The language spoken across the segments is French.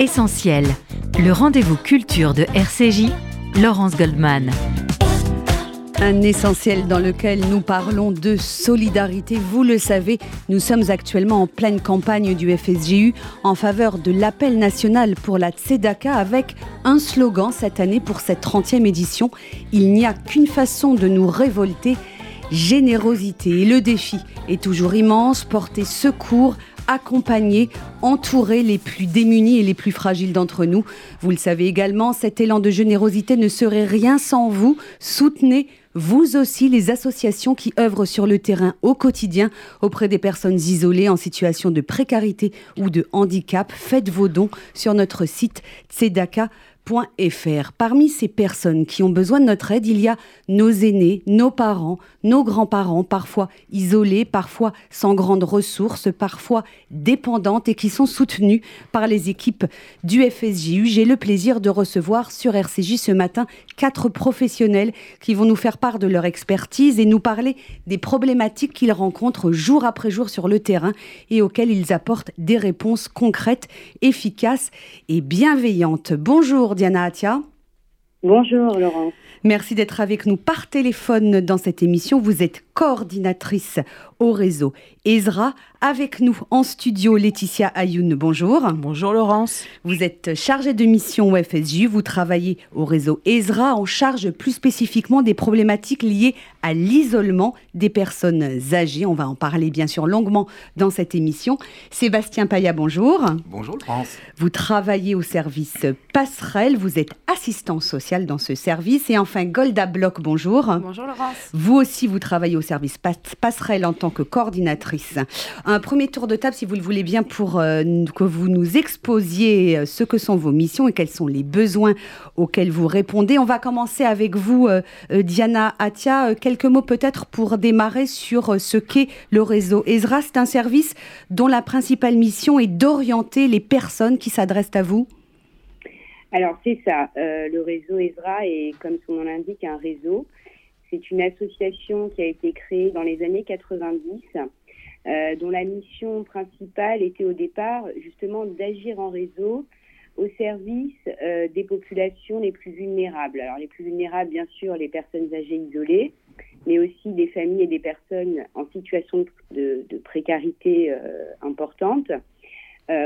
Essentiel, le rendez-vous culture de RCJ, Laurence Goldman. Un essentiel dans lequel nous parlons de solidarité. Vous le savez, nous sommes actuellement en pleine campagne du FSGU en faveur de l'appel national pour la Tzedaka avec un slogan cette année pour cette 30e édition. Il n'y a qu'une façon de nous révolter, générosité. Et le défi est toujours immense, porter secours accompagner, entourer les plus démunis et les plus fragiles d'entre nous. Vous le savez également, cet élan de générosité ne serait rien sans vous. Soutenez vous aussi les associations qui œuvrent sur le terrain au quotidien auprès des personnes isolées en situation de précarité ou de handicap. Faites vos dons sur notre site tzedaka.fr. Parmi ces personnes qui ont besoin de notre aide, il y a nos aînés, nos parents, nos grands-parents, parfois isolés, parfois sans grandes ressources, parfois dépendantes et qui sont soutenues par les équipes du FSJU. J'ai le plaisir de recevoir sur RCJ ce matin quatre professionnels qui vont nous faire part de leur expertise et nous parler des problématiques qu'ils rencontrent jour après jour sur le terrain et auxquelles ils apportent des réponses concrètes, efficaces et bienveillantes. Bonjour Diana Atia. Bonjour Laurent. Merci d'être avec nous par téléphone dans cette émission. Vous êtes coordinatrice au réseau Ezra. Avec nous en studio, Laetitia Ayoun. Bonjour. Bonjour Laurence. Vous êtes chargée de mission au FSJ. Vous travaillez au réseau Ezra en charge plus spécifiquement des problématiques liées à l'isolement des personnes âgées. On va en parler bien sûr longuement dans cette émission. Sébastien Paya, bonjour. Bonjour Laurence. Vous travaillez au service Passerelle. Vous êtes assistant social dans ce service. Et enfin, Golda Bloch, bonjour. Bonjour Laurence. Vous aussi, vous travaillez au service Passerelle en tant que coordinatrice. Un premier tour de table, si vous le voulez bien, pour euh, que vous nous exposiez euh, ce que sont vos missions et quels sont les besoins auxquels vous répondez. On va commencer avec vous, euh, Diana Atia. quelques mots peut-être pour démarrer sur ce qu'est le réseau Ezra. C'est un service dont la principale mission est d'orienter les personnes qui s'adressent à vous. Alors c'est ça, le réseau Ezra est, comme son nom l'indique, un réseau c'est une association qui a été créée dans les années 90, euh, dont la mission principale était au départ justement d'agir en réseau au service euh, des populations les plus vulnérables. Alors les plus vulnérables, bien sûr, les personnes âgées isolées, mais aussi des familles et des personnes en situation de, précarité euh, importante,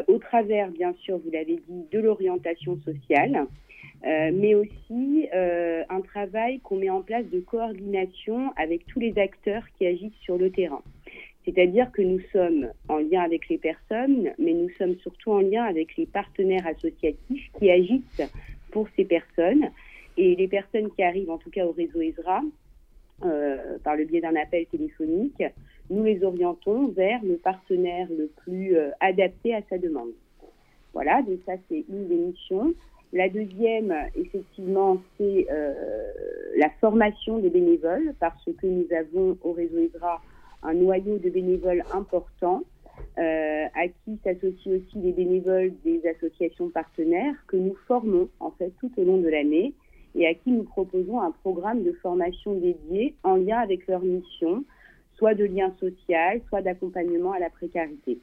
au travers, bien sûr, vous l'avez dit, de l'orientation sociale. Euh, mais aussi euh, un travail qu'on met en place de coordination avec tous les acteurs qui agissent sur le terrain. C'est-à-dire que nous sommes en lien avec les personnes, mais nous sommes surtout en lien avec les partenaires associatifs qui agissent pour ces personnes. Et les personnes qui arrivent, en tout cas au réseau ESRA, euh, par le biais d'un appel téléphonique, nous les orientons vers le partenaire le plus adapté à sa demande. Voilà, donc ça c'est une des missions. La deuxième, effectivement, c'est euh, la formation des bénévoles, parce que nous avons au réseau ESRA un noyau de bénévoles important, euh, à qui s'associent aussi les bénévoles des associations partenaires que nous formons en fait tout au long de l'année et à qui nous proposons un programme de formation dédié en lien avec leur mission, soit de lien social, soit d'accompagnement à la précarité.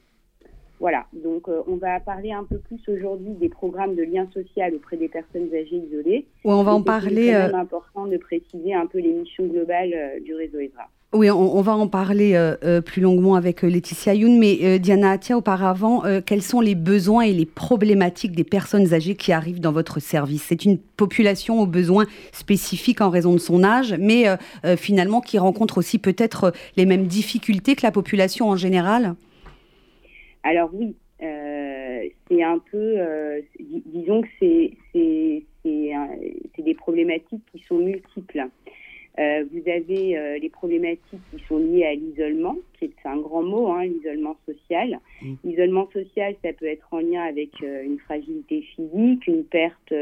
Voilà, donc euh, on va parler un peu plus aujourd'hui des programmes de lien social auprès des personnes âgées isolées. Oui, on va en parler. C'est euh, important de préciser un peu les missions globales euh, du réseau ESRA. Oui, on, va en parler plus longuement avec Laetitia Youn, mais Diana Atia, auparavant, quels sont les besoins et les problématiques des personnes âgées qui arrivent dans votre service? C'est une population aux besoins spécifiques en raison de son âge, mais finalement qui rencontre aussi peut-être les mêmes difficultés que la population en général? Alors oui, euh, c'est un peu, euh, disons que c'est des problématiques qui sont multiples. Euh, vous avez les problématiques qui sont liées à l'isolement, qui est un grand mot, hein, l'isolement social. Mmh. L'isolement social, ça peut être en lien avec une fragilité physique, une perte,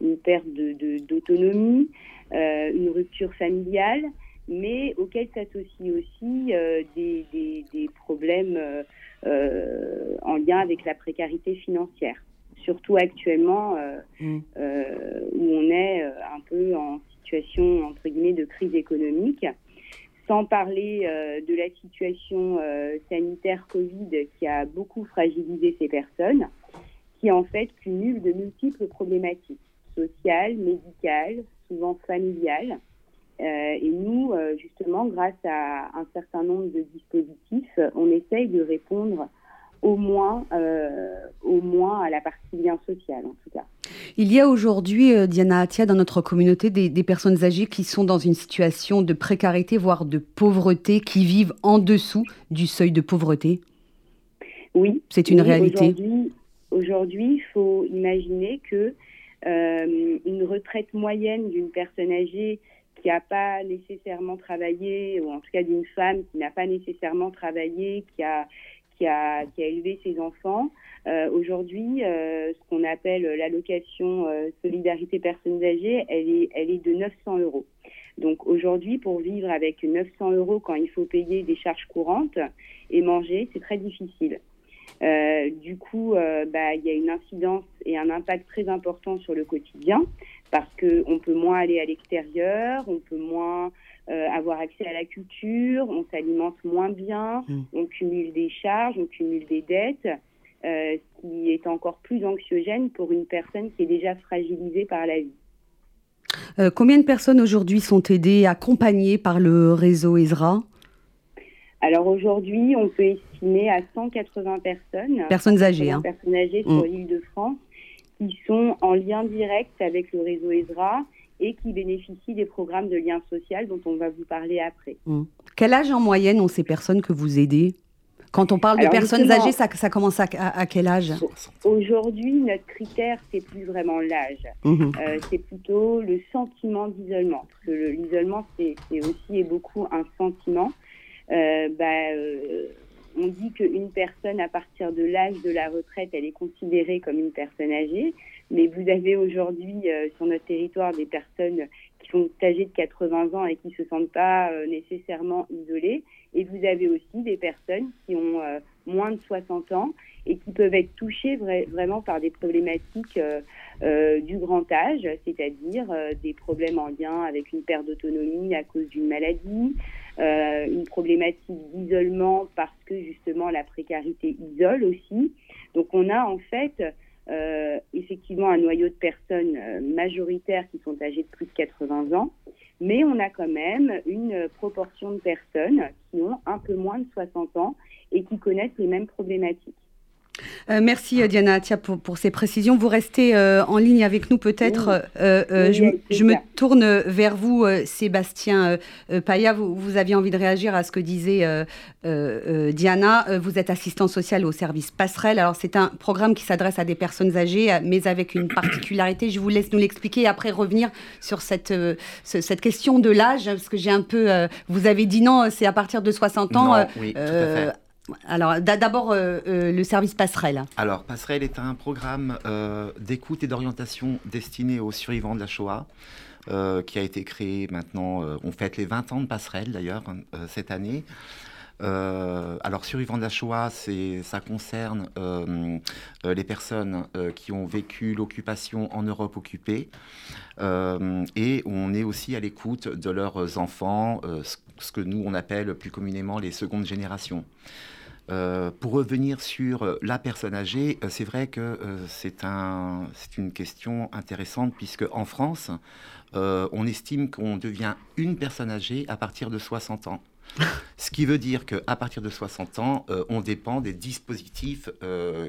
une perte d'autonomie, de, une rupture familiale, mais auquel s'associent aussi des, des, des, problèmes euh, en lien avec la précarité financière. Surtout actuellement, euh, mm. euh, où on est un peu en situation, entre guillemets, de crise économique sans parler de la situation sanitaire Covid qui a beaucoup fragilisé ces personnes, qui en fait cumule de multiples problématiques sociales, médicales, souvent familiales. et nous, justement, grâce à un certain nombre de dispositifs, on essaye de répondre au moins, au moins à la partie lien social, en tout cas. Il y a aujourd'hui, euh, Diana Atia, dans notre communauté, des, personnes âgées qui sont dans une situation de précarité, voire de pauvreté, qui vivent en dessous du seuil de pauvreté. Oui. C'est une réalité. Aujourd'hui, il faut imaginer que euh, une retraite moyenne d'une personne âgée qui n'a pas nécessairement travaillé, ou en tout cas d'une femme qui n'a pas nécessairement travaillé, qui a, qui a, élevé ses enfants, euh, aujourd'hui, euh, ce qu'on appelle l'allocation euh, solidarité personnes âgées, elle est, elle est de 900 euros. Donc aujourd'hui, pour vivre avec 900 euros quand il faut payer des charges courantes et manger, c'est très difficile. du coup, bah, il y a une incidence et un impact très important sur le quotidien parce qu'on peut moins aller à l'extérieur, on peut moins avoir accès à la culture, on s'alimente moins bien, mmh. on cumule des charges, on cumule des dettes. Euh, ce qui est encore plus anxiogène pour une personne qui est déjà fragilisée par la vie. Euh, combien de personnes aujourd'hui sont aidées, accompagnées par le réseau ESRA Alors aujourd'hui, on peut estimer à 180 personnes. Personnes âgées. Hein. Personnes âgées sur mm. l'île de France qui sont en lien direct avec le réseau ESRA et qui bénéficient des programmes de lien social dont on va vous parler après. Mm. Quel âge en moyenne ont ces personnes que vous aidez? Quand on parle de personnes âgées, ça, ça, commence à, quel âge? Aujourd'hui, notre critère, c'est plus vraiment l'âge. Mhm. Euh, c'est plutôt le sentiment d'isolement. Parce que l'isolement, c'est aussi et beaucoup un sentiment. Euh, bah, euh, on dit qu'une personne, à partir de l'âge de la retraite, elle est considérée comme une personne âgée. Mais vous avez aujourd'hui sur notre territoire des personnes qui sont âgées de 80 ans et qui se sentent pas nécessairement isolées. Et vous avez aussi des personnes qui ont euh, moins de 60 ans et qui peuvent être touchées vraiment par des problématiques euh, euh, du grand âge, c'est-à-dire des problèmes en lien avec une perte d'autonomie à cause d'une maladie, une problématique d'isolement parce que justement la précarité isole aussi. Donc on a en fait effectivement un noyau de personnes majoritaires qui sont âgées de plus de 80 ans mais on a quand même une proportion de personnes qui ont un peu moins de 60 ans et qui connaissent les mêmes problématiques. Euh, merci euh, Diana Atia pour, ces précisions. Vous restez euh, en ligne avec nous peut-être. je, me tourne vers vous, Sébastien Paya. Vous, vous, aviez envie de réagir à ce que disait Diana. Vous êtes assistant social au service Passerelle. Alors c'est un programme qui s'adresse à des personnes âgées, mais avec une particularité. Je vous laisse nous l'expliquer et après revenir sur cette, cette question de l'âge, parce que j'ai un peu... vous avez dit non, c'est à partir de 60 ans. Non, oui, tout à fait. Alors d'abord euh, euh, le service Passerelle. Alors Passerelle est un programme euh, d'écoute et d'orientation destiné aux survivants de la Shoah. qui a été créé maintenant, on fête les 20 ans de Passerelle d'ailleurs cette année. alors, survivants de la Shoah, ça concerne les personnes qui ont vécu l'occupation en Europe occupée. et on est aussi à l'écoute de leurs enfants, ce que nous, on appelle plus communément les secondes générations. Euh, pour revenir sur euh, la personne âgée, euh, c'est vrai que c'est un, une question intéressante puisque en France, on estime qu'on devient une personne âgée à partir de 60 ans. Ce qui veut dire qu'à partir de 60 ans, on dépend des dispositifs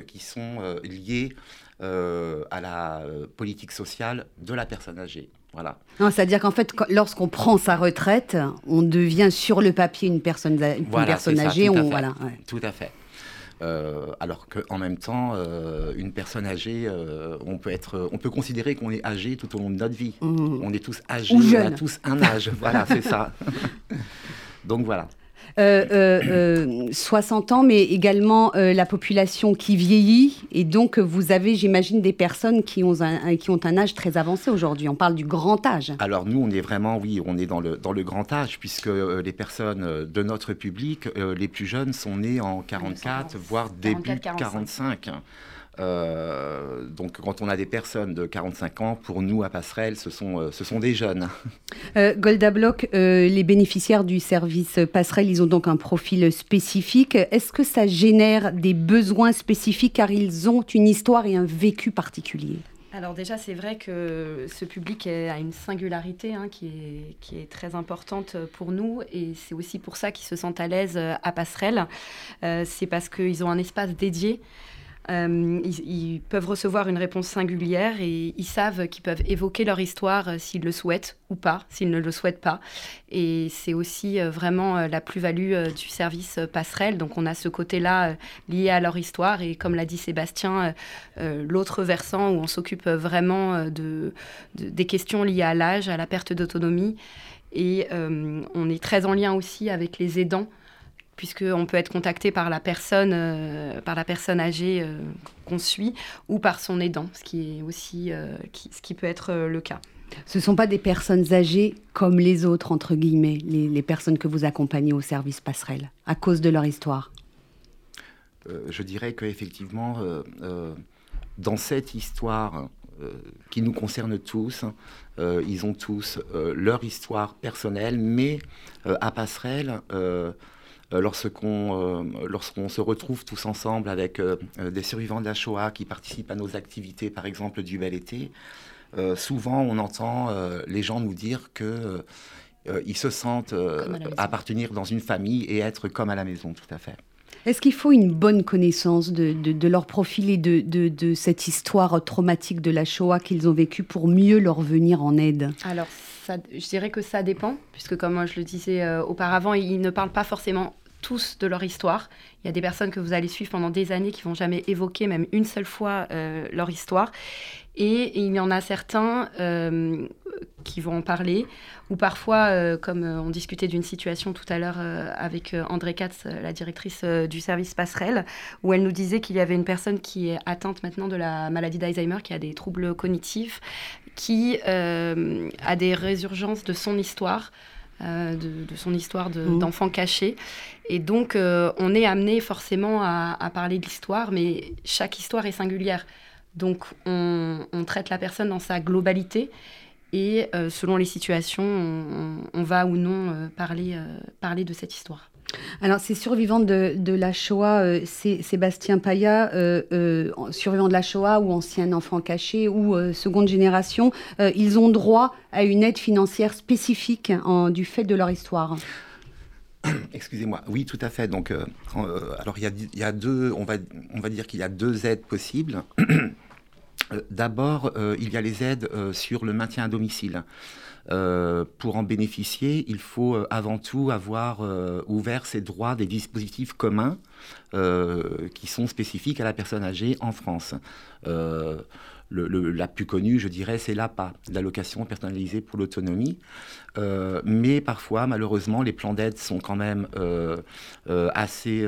qui sont liés à la politique sociale de la personne âgée. Voilà. C'est-à-dire qu'en fait, lorsqu'on prend sa retraite, on devient sur le papier une personne, une personne âgée. tout, à voilà, tout à fait. Euh, alors qu'en même temps, euh, une personne âgée, euh, on, peut être, on peut considérer qu'on est âgé tout au long de notre vie. Mmh. On est tous âgés, on a tous un âge. voilà, c'est ça. Donc voilà. 60 euh, euh, euh, ans, mais également la population qui vieillit. Et donc, vous avez, j'imagine, des personnes qui ont, un, qui ont un âge très avancé aujourd'hui. On parle du grand âge. Alors, nous, on est vraiment, oui, on est dans le, dans le grand âge, puisque les personnes de notre public, les plus jeunes, sont nées en 44, voire début 45. Euh, donc quand on a des personnes de 45 ans, pour nous à Passerelle, ce sont, euh, ce sont des jeunes. Euh, Golda Block, les bénéficiaires du service Passerelle, ils ont donc un profil spécifique. Est-ce que ça génère des besoins spécifiques car ils ont une histoire et un vécu particulier? Alors déjà, c'est vrai que ce public a une singularité hein, qui, est, qui, est, très importante pour nous et c'est aussi pour ça qu'ils se sentent à l'aise à Passerelle. c'est parce qu'ils ont un espace dédié. Euh, ils, peuvent recevoir une réponse singulière et ils savent qu'ils peuvent évoquer leur histoire euh, s'ils le souhaitent ou pas, s'ils ne le souhaitent pas. Et c'est aussi euh, vraiment la plus-value du service passerelle. Donc on a ce côté-là lié à leur histoire et comme l'a dit Sébastien, l'autre versant où on s'occupe vraiment de, des questions liées à l'âge, à la perte d'autonomie. Et on est très en lien aussi avec les aidants puisqu'on peut être contacté par la personne, euh, par la personne âgée euh, qu'on suit ou par son aidant, ce qui est aussi euh, ce qui peut être le cas. Ce ne sont pas des personnes âgées comme les autres, entre guillemets, les, personnes que vous accompagnez au service passerelle, à cause de leur histoire? Je dirais qu'effectivement, dans cette histoire qui nous concerne tous, ils ont tous leur histoire personnelle, mais à passerelle, euh, lorsqu'on euh, lorsqu'on se retrouve tous ensemble avec euh, des survivants de la Shoah qui participent à nos activités, par exemple du bel été, souvent on entend les gens nous dire que ils se sentent appartenir dans une famille et être comme à la maison, tout à fait. Est-ce qu'il faut une bonne connaissance de, de, leur profil et de, de, cette histoire traumatique de la Shoah qu'ils ont vécue pour mieux leur venir en aide? Alors, je dirais que ça dépend, puisque comme je le disais euh, auparavant, ils ne parlent pas forcément tous de leur histoire. Il y a des personnes que vous allez suivre pendant des années qui vont jamais évoquer même une seule fois euh, leur histoire. Et, il y en a certains euh, qui vont en parler, ou parfois, comme on discutait d'une situation tout à l'heure avec André Katz, la directrice du service Passerelle, où elle nous disait qu'il y avait une personne qui est atteinte maintenant de la maladie d'Alzheimer, qui a des troubles cognitifs, qui euh, a des résurgences de son histoire. Euh, de, son histoire mmh. d'enfant caché. Et donc, euh, on est amené forcément à, parler de l'histoire, mais chaque histoire est singulière. Donc, on, traite la personne dans sa globalité. Et selon les situations, on, on va ou non parler, parler de cette histoire. Alors, ces survivants de, la Shoah, euh, Sébastien Paya, euh, euh, survivant de la Shoah ou ancien enfant caché ou seconde génération, ils ont droit à une aide financière spécifique du fait de leur histoire. Excusez-moi. Oui, tout à fait. Donc, alors il on va, on va dire qu'il y a deux aides possibles. D'abord, il y a les aides sur le maintien à domicile. Euh, pour en bénéficier, il faut euh, avant tout avoir euh, ouvert ses droits des dispositifs communs qui sont spécifiques à la personne âgée en France la plus connue, je dirais, c'est l'APA, l'allocation personnalisée pour l'autonomie. Euh, mais parfois, malheureusement, les plans d'aide sont quand même euh, euh, assez.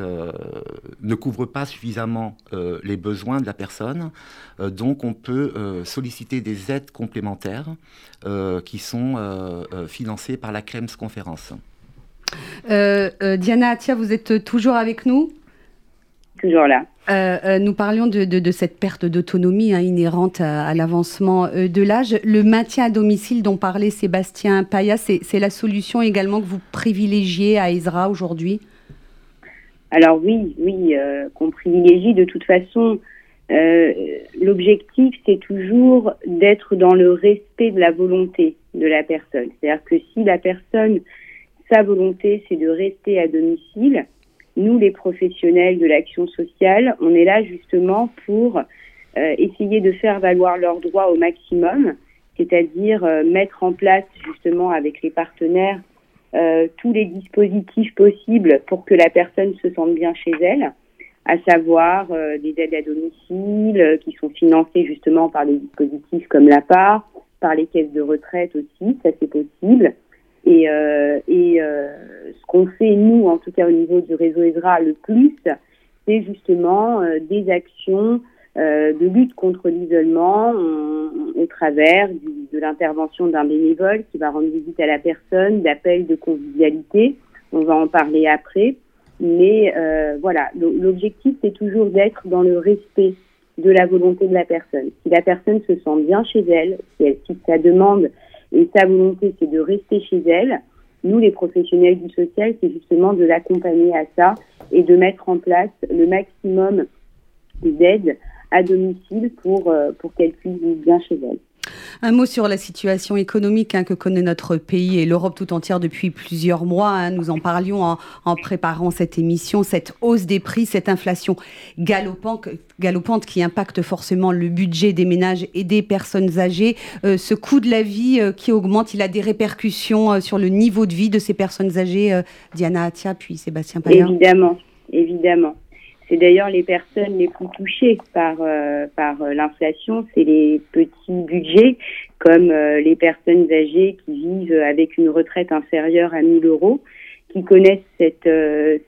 ne couvrent pas suffisamment les besoins de la personne. donc, on peut solliciter des aides complémentaires qui sont financées par la CREMS Conférence. Diana Atia, vous êtes toujours avec nous? Toujours là. Euh, euh, nous parlions de, cette perte d'autonomie hein, inhérente à, l'avancement euh, de l'âge. Le maintien à domicile dont parlait Sébastien Paya, c'est la solution également que vous privilégiez à Ezra aujourd'hui? Alors oui, oui, qu'on privilégie de toute façon. L'objectif, c'est toujours d'être dans le respect de la volonté de la personne. C'est-à-dire que si la personne, sa volonté, c'est de rester à domicile, nous, les professionnels de l'action sociale, on est là justement pour euh, essayer de faire valoir leurs droits au maximum, c'est-à-dire euh, mettre en place justement avec les partenaires euh, tous les dispositifs possibles pour que la personne se sente bien chez elle, à savoir des aides à domicile qui sont financées justement par des dispositifs comme l'APA, par les caisses de retraite aussi, ça c'est possible. Et, euh, et euh, ce qu'on fait, nous, en tout cas au niveau du réseau ESRA, le plus, c'est justement euh, des actions de lutte contre l'isolement au travers de l'intervention d'un bénévole qui va rendre visite à la personne, d'appels de convivialité. On va en parler après. Mais voilà, l'objectif, c'est toujours d'être dans le respect de la volonté de la personne. Si la personne se sent bien chez elle, si, elle, si sa demande et sa volonté c'est de rester chez elle, nous les professionnels du social, c'est justement de l'accompagner à ça et de mettre en place le maximum d'aides à domicile pour, euh, pour qu'elle puisse vivre bien chez elle. Un mot sur la situation économique hein, que connaît notre pays et l'Europe tout entière depuis plusieurs mois. Hein. Nous en parlions en, préparant cette émission, cette hausse des prix, cette inflation galopante, qui impacte forcément le budget des ménages et des personnes âgées. Euh, ce coût de la vie euh, qui augmente, il a des répercussions euh, sur le niveau de vie de ces personnes âgées. Diana Atia, puis Sébastien Payard. Évidemment, évidemment. C'est d'ailleurs les personnes les plus touchées par, euh, par euh, l'inflation, c'est les petits budgets, comme euh, les personnes âgées qui vivent avec une retraite inférieure à 1000 euros, qui connaissent cette,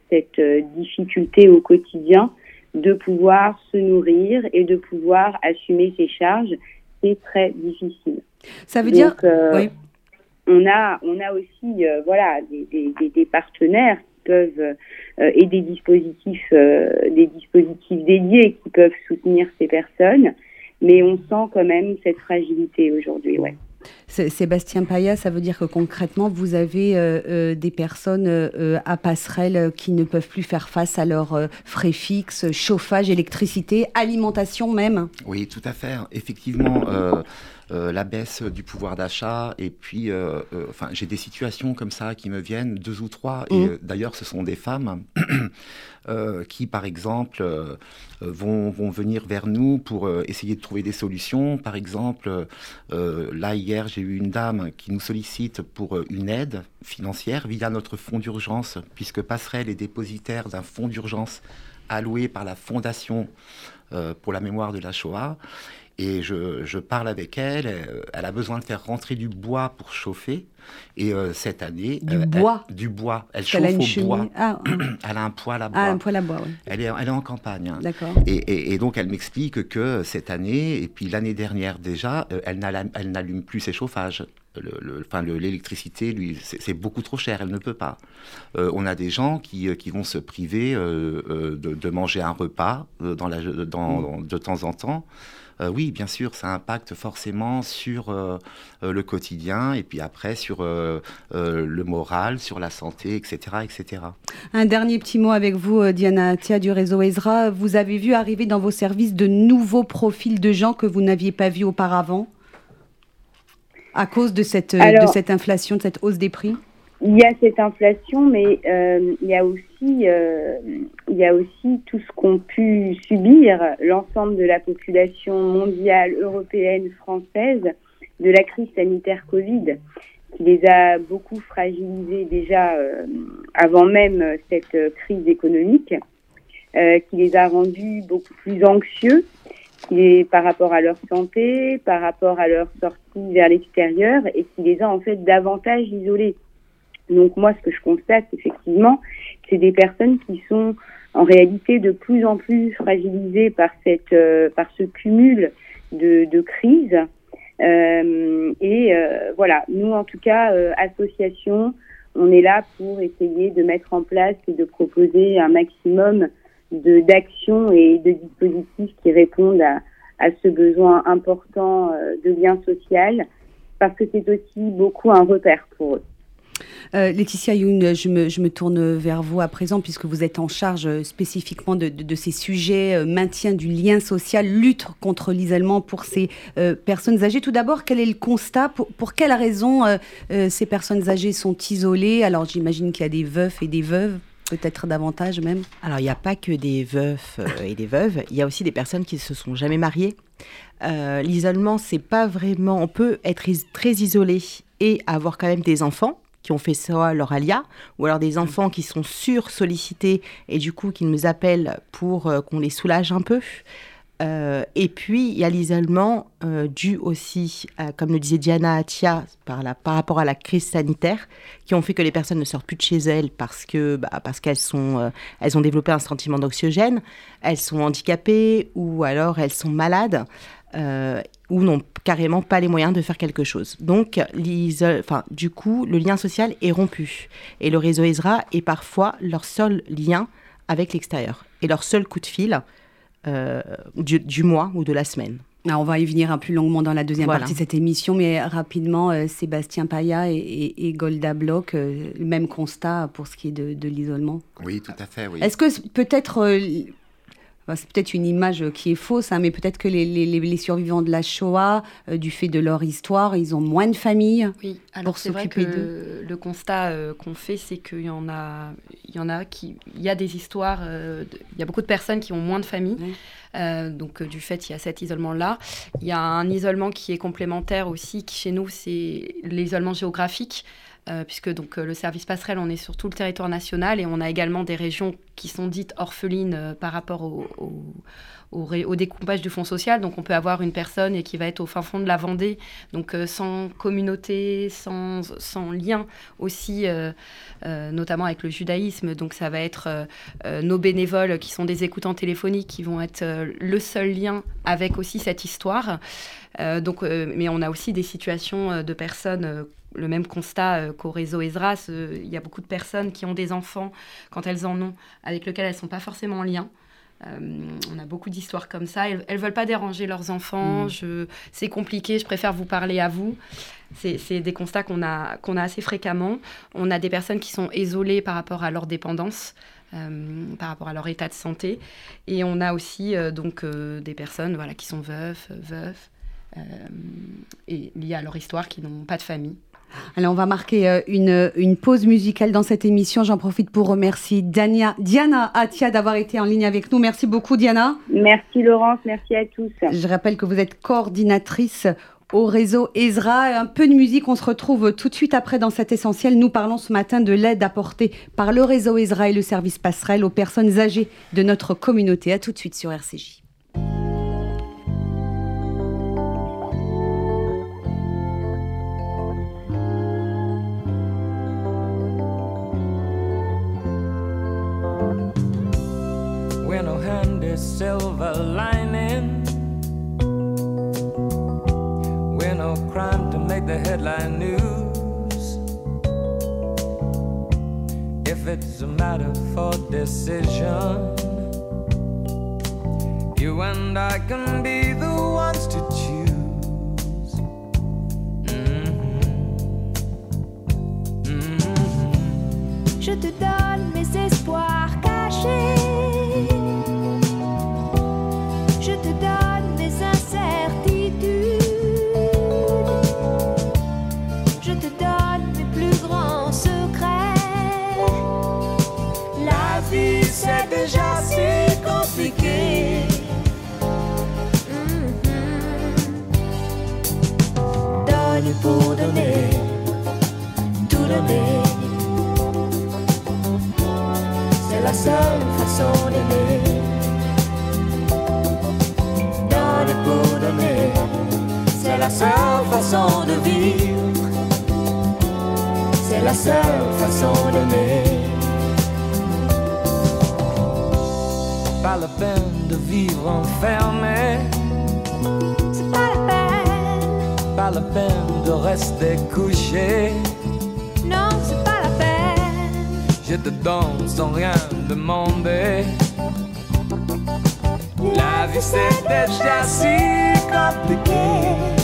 cette difficulté au quotidien de pouvoir se nourrir et de pouvoir assumer ses charges. C'est très difficile. Ça veut dire oui. on a on a aussi voilà des, des, des partenaires peuvent euh, et des dispositifs, euh, des dispositifs dédiés qui peuvent soutenir ces personnes, mais on sent quand même cette fragilité aujourd'hui, ouais. Sébastien Paya, ça veut dire que concrètement, vous avez euh, des personnes à passerelle qui ne peuvent plus faire face à leurs frais fixes, chauffage, électricité, alimentation même Oui, tout à fait. Effectivement, euh, la baisse du pouvoir d'achat, et puis, euh, euh, enfin, j'ai des situations comme ça qui me viennent, deux ou trois, et mmh. d'ailleurs, ce sont des femmes qui, par exemple, vont, vont, venir vers nous pour essayer de trouver des solutions. Par exemple, là, hier, j'ai eu une dame qui nous sollicite pour une aide financière via notre fonds d'urgence, puisque Passerelle est dépositaire d'un fonds d'urgence alloué par la Fondation pour la mémoire de la Shoah. Et je, parle avec elle. Euh, elle a besoin de faire rentrer du bois pour chauffer. Et euh, cette année. Du euh, bois Du bois. Elle chauffe au bois. Ah, elle a un poêle à bois. Ah, un poêle à bois, oui. Elle est, elle est en campagne. Hein. D'accord. Et, et, donc, elle m'explique que cette année, et puis l'année dernière déjà, elle n'allume plus ses chauffages. L'électricité, lui, c'est beaucoup trop cher, elle ne peut pas. on a des gens qui, qui vont se priver de, de, manger un repas dans la, dans, mm. de temps en temps. Euh, oui, bien sûr, ça impacte forcément sur euh, euh, le quotidien et puis après sur le moral, sur la santé, etc., etc. Un dernier petit mot avec vous, Diana Tia du réseau Ezra. Vous avez vu arriver dans vos services de nouveaux profils de gens que vous n'aviez pas vus auparavant? À cause de cette, de cette inflation, de cette hausse des prix? Il y a cette inflation, mais euh, il, y a aussi, euh, il y a aussi tout ce qu'ont pu subir l'ensemble de la population mondiale, européenne, française de la crise sanitaire Covid, qui les a beaucoup fragilisés déjà euh, avant même cette crise économique, qui les a rendus beaucoup plus anxieux qui par rapport à leur santé, par rapport à leur sortie vers l'extérieur, et qui les a en fait davantage isolés. Donc moi, ce que je constate effectivement, c'est des personnes qui sont en réalité de plus en plus fragilisées par cette, euh, par ce cumul de, crises. Euh, et euh, voilà, nous en tout cas, association, on est là pour essayer de mettre en place et de proposer un maximum d'actions et de dispositifs qui répondent à, à ce besoin important de lien social, parce que c'est aussi beaucoup un repère pour eux. Euh, Laetitia Youn, je me, tourne vers vous à présent, puisque vous êtes en charge euh, spécifiquement de, ces sujets, euh, maintien du lien social, lutte contre l'isolement pour ces personnes âgées. Tout d'abord, quel est le constat Pour, pour quelles raisons ces personnes âgées sont isolées? Alors, j'imagine qu'il y a des veufs et des veuves peut-être davantage même Alors, il n'y a pas que des veufs et des veuves, il y a aussi des personnes qui ne se sont jamais mariées. L'isolement, c'est pas vraiment. On peut être très isolé et avoir quand même des enfants qui ont fait ça leur alia, ou alors des enfants qui sont sur-sollicités et du coup qui nous appellent pour euh, qu'on les soulage un peu. Euh, et puis, il y a l'isolement euh, dû aussi, comme le disait Diana Atia, par, par rapport à la crise sanitaire, qui ont fait que les personnes ne sortent plus de chez elles parce que bah, parce qu'elles sont elles ont développé un sentiment d'oxygène, elles sont handicapées ou alors elles sont malades ou n'ont carrément pas les moyens de faire quelque chose. Donc, enfin, du coup, le lien social est rompu. Et le réseau Ezra est parfois leur seul lien avec l'extérieur. Et leur seul coup de fil du, mois ou de la semaine. Ah, on va y venir un plus longuement dans la deuxième partie de cette émission, mais rapidement, Sébastien Paya et, Golda Bloch, le même constat pour ce qui est de, de l'isolement Oui, tout à fait. Oui. Est-ce que peut-être c'est peut-être une image qui est fausse, hein, mais peut-être que les, survivants de la Shoah, euh, du fait de leur histoire, ils ont moins de famille. Oui, alors c'est vrai que le constat euh, qu'on fait, c'est qu'il y en a, il y en a qui, il y a des histoires, euh, il y a beaucoup de personnes qui ont moins de famille. donc du fait, il y a cet isolement-là. Il y a un isolement qui est complémentaire aussi, qui chez nous, c'est l'isolement géographique. Euh, puisque donc euh, le service passerelle, on est sur tout le territoire national et on a également des régions qui sont dites orphelines euh, par rapport au, découpage du fonds social. Donc on peut avoir une personne qui va être au fin fond de la Vendée, donc sans communauté, sans, lien aussi, notamment avec le judaïsme. Donc ça va être nos bénévoles qui sont des écoutants téléphoniques qui vont être le seul lien avec aussi cette histoire. mais on a aussi des situations de personnes le même constat euh, qu'au réseau Esdras. Il y a beaucoup de personnes qui ont des enfants, quand elles en ont, avec lesquels elles ne sont pas forcément en lien. Euh, on a beaucoup d'histoires comme ça. Elles ne veulent pas déranger leurs enfants. Mmh. C'est compliqué, je préfère vous parler à vous. C'est des constats qu'on a, qu'on a assez fréquemment. On a des personnes qui sont isolées par rapport à leur dépendance. Euh, par rapport à leur état de santé. Et on a aussi donc des personnes voilà, qui sont veufs, veufs, et liées à leur histoire, qui n'ont pas de famille. Alors, on va marquer euh, une, une, pause musicale dans cette émission. J'en profite pour remercier Diana, Diana Atia d'avoir été en ligne avec nous. Merci beaucoup, Diana. Merci, Laurence. Merci à tous. Je rappelle que vous êtes coordinatrice au réseau Ezra. Un peu de musique, on se retrouve tout de suite après dans cet essentiel. Nous parlons ce matin de l'aide apportée par le réseau Ezra et le service passerelle aux personnes âgées de notre communauté. À tout de suite sur RCJ. Silver lining. We're no crime to make the headline news. If it's a matter for decision, you and I can be the ones to choose. Mm-hmm. Mm-hmm. Je te donne la seule façon de vivre. C'est la seule façon d'aimer. Pas la peine de vivre enfermé pas la peine de rester couché. Non, c'est pas la peine. Je te donne sans rien demander. La vie c'est déjà si compliqué.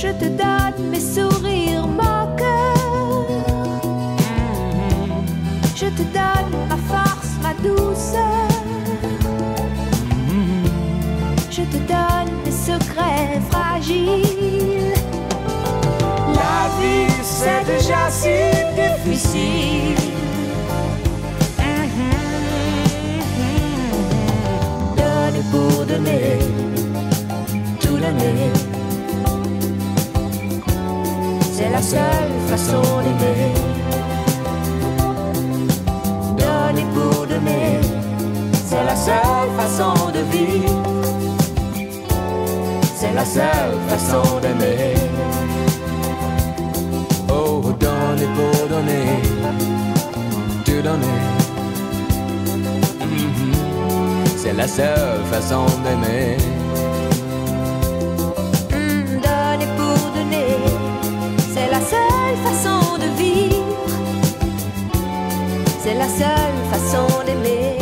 Je te donne mes sourires. Mm-hmm. Je te donne ma force, ma douceur. te donne des secrets fragiles. La vie, c'est déjà si difficile. Donner pour donner, tout donner. C'est la seule façon d'aimer. Donner pour donner, c'est la seule façon de vivre c'est la seule façon d'aimer. Oh, donner pour donner, te donner. Mm-hmm. C'est la seule façon d'aimer. Mm, donner pour donner, c'est la seule façon de vivre. c'est la seule façon d'aimer.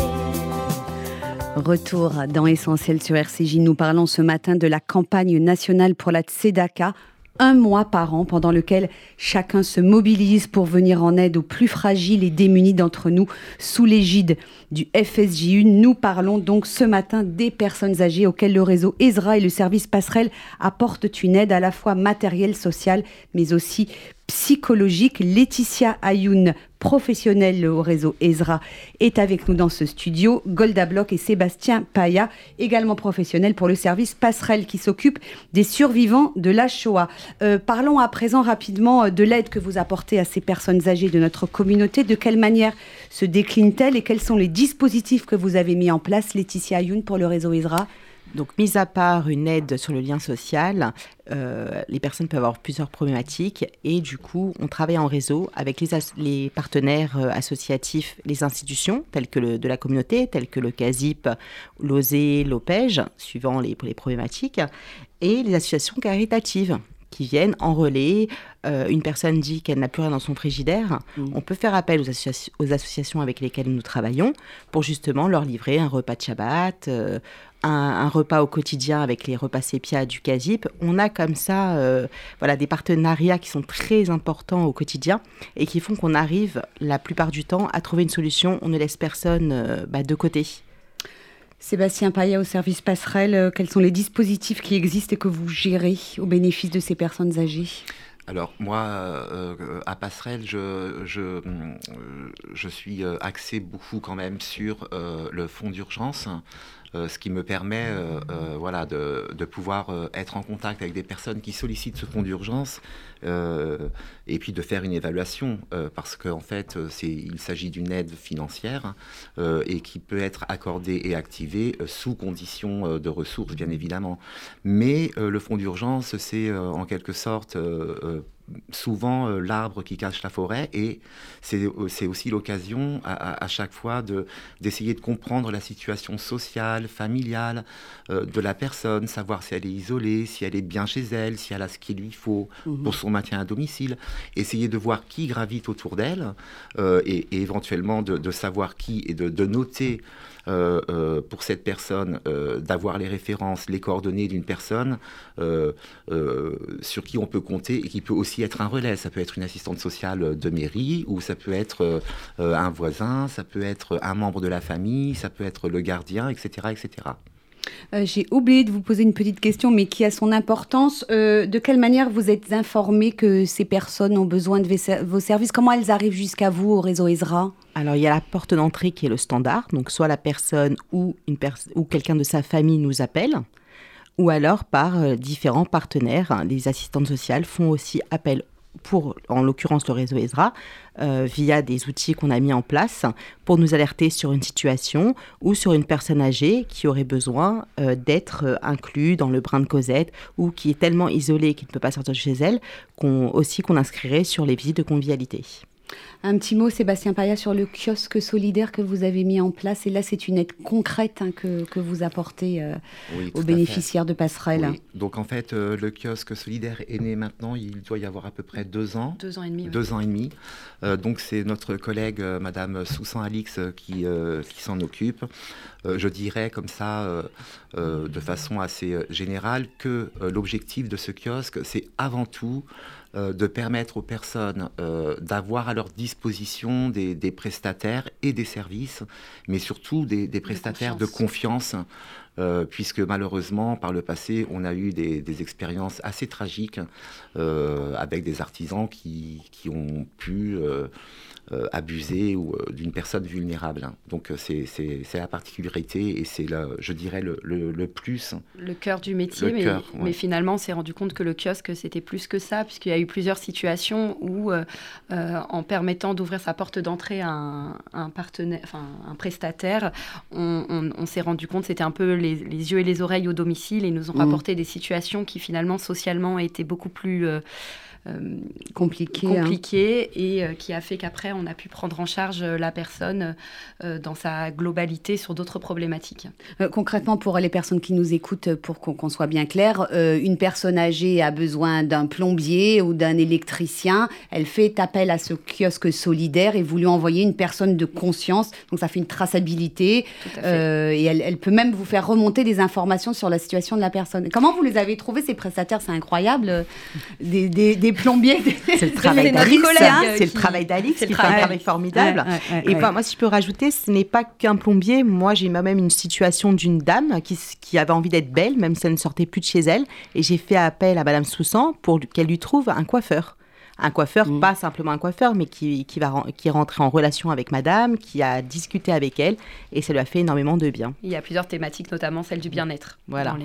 Retour dans Essentiel sur RCJ. Nous parlons ce matin de la campagne nationale pour la Tzedaka un mois par an pendant lequel chacun se mobilise pour venir en aide aux plus fragiles et démunis d'entre nous sous l'égide du FSJU. Nous parlons donc ce matin des personnes âgées auxquelles le réseau ESRA et le service passerelle apportent une aide à la fois matérielle, sociale, mais aussi psychologique. Laetitia Ayoun, professionnelle au réseau ESRA, est avec nous dans ce studio. Golda Bloch et Sébastien Paya, également professionnels pour le service Passerelle qui s'occupe des survivants de la Shoah. Euh, parlons à présent rapidement euh, de l'aide que vous apportez à ces personnes âgées de notre communauté. De quelle manière se décline-t-elle et quels sont les dispositifs que vous avez mis en place, Laetitia Ayoun, pour le réseau ESRA donc, mis à part une aide sur le lien social, euh, les personnes peuvent avoir plusieurs problématiques et du coup, on travaille en réseau avec les, partenaires euh, associatifs, les institutions telles que de la communauté, telles que le CASIP, l'OSE, l'OPEJ, suivant les problématiques, et les associations caritatives qui viennent en relais. Euh, une personne dit qu'elle n'a plus rien dans son frigidaire. Mmh. On peut faire appel aux, associa aux, associations avec lesquelles nous travaillons pour justement leur livrer un repas de Shabbat, euh, un, un, repas au quotidien avec les repas sépia du CASIP. On a comme ça euh, voilà, des partenariats qui sont très importants au quotidien et qui font qu'on arrive la plupart du temps à trouver une solution. On ne laisse personne bah, de côté. Sébastien Paya au service passerelle, euh, quels sont les dispositifs qui existent et que vous gérez au bénéfice de ces personnes âgées? Alors moi, euh, à Passerelle, je, je, euh, je, suis axé beaucoup quand même sur le fonds d'urgence. Euh, ce qui me permet euh, euh, voilà, de, pouvoir être en contact avec des personnes qui sollicitent ce fonds d'urgence et puis de faire une évaluation parce qu'en en fait il s'agit d'une aide financière et qui peut être accordée et activée sous condition de ressources bien évidemment. Mais le fonds d'urgence c'est en quelque sorte souvent euh, l'arbre qui cache la forêt et c'est euh, aussi l'occasion à, à, chaque fois d'essayer de, de, comprendre la situation sociale, familiale euh, de la personne, savoir si elle est isolée, si elle est bien chez elle, si elle a ce qu'il lui faut mmh. pour son maintien à domicile, essayer de voir qui gravite autour d'elle euh, et, et, éventuellement de, de, savoir qui et de, de noter pour cette personne euh, d'avoir les références, les coordonnées d'une personne euh, euh, sur qui on peut compter et qui peut aussi être un relais. Ça peut être une assistante sociale de mairie ou ça peut être un voisin, ça peut être un membre de la famille, ça peut être le gardien, etc. etc. Euh, J'ai oublié de vous poser une petite question, mais qui a son importance. Euh, de quelle manière vous êtes informé que ces personnes ont besoin de vos services? Comment elles arrivent jusqu'à vous au réseau ESRA alors, il y a la porte d'entrée qui est le standard. Donc, soit la personne ou, ou quelqu'un de sa famille nous appelle, ou alors par euh, différents partenaires. Les assistantes sociales font aussi appel pour, en l'occurrence, le réseau ESRA, euh, via des outils qu'on a mis en place pour nous alerter sur une situation ou sur une personne âgée qui aurait besoin euh, d'être euh, inclus dans le brin de Cosette ou qui est tellement isolée qu'il ne peut pas sortir de chez elle, aussi qu'on inscrirait sur les visites de convivialité. Un petit mot, Sébastien Paya, sur le kiosque solidaire que vous avez mis en place. Et là, c'est une aide concrète hein, que, que, vous apportez euh, oui, aux bénéficiaires de passerelle. Oui. Donc, en fait, euh, le kiosque solidaire est né maintenant. Il doit y avoir à peu près deux ans. Deux ans et demi. Deux oui. ans et demi. Euh, donc, c'est notre collègue, euh, Madame Soussan Alix, qui, euh, qui s'en occupe. Euh, je dirais comme ça, de façon assez générale, que l'objectif de ce kiosque, c'est avant tout euh, de permettre aux personnes euh, d'avoir à leur disposition des, des, prestataires et des services, mais surtout des, des prestataires de confiance, de confiance euh, puisque malheureusement, par le passé, on a eu des, des expériences assez tragiques avec des artisans qui, qui ont pu euh, euh, ou euh, d'une personne vulnérable. Hein. Donc c'est la particularité et c'est, je dirais, le, le, le, plus. Le cœur du métier, mais, coeur, ouais. mais, finalement, on s'est rendu compte que le kiosque, c'était plus que ça, puisqu'il y a eu plusieurs situations où, euh, en permettant d'ouvrir sa porte d'entrée à un, un, partenaire, enfin, un prestataire, on, on, on s'est rendu compte, c'était un peu les, les, yeux et les oreilles au domicile et ils nous ont mmh. rapporté des situations qui, finalement, socialement, étaient beaucoup plus compliqué, hein. compliqué et qui a fait qu'après on a pu prendre en charge la personne dans sa globalité sur d'autres problématiques. concrètement, pour les personnes qui nous écoutent, pour qu'on soit bien clair, une personne âgée a besoin d'un plombier ou d'un électricien, elle fait appel à ce kiosque solidaire et vous lui envoyez une personne de conscience, donc ça fait une traçabilité et elle, elle peut même vous faire remonter des informations sur la situation de la personne. Comment vous les avez trouvés, ces prestataires? C'est incroyable. Des, des, plombiers. C'est le travail d'Alix. Hein. C'est le travail d'Alix qui fait un travail formidable. et moi, si je peux rajouter, ce n'est pas qu'un plombier. Moi, j'ai moi-même une situation d'une dame qui, qui avait envie d'être belle, même si elle ne sortait plus de chez elle. Et j'ai fait appel à Madame Soussan pour qu'elle lui trouve un coiffeur un coiffeur, mm. pas simplement un coiffeur, mais qui, qui, va, qui est rentré en relation avec madame, qui a discuté avec elle, et ça lui a fait énormément de bien. Il y a plusieurs thématiques, notamment celle du bien-être. Voilà.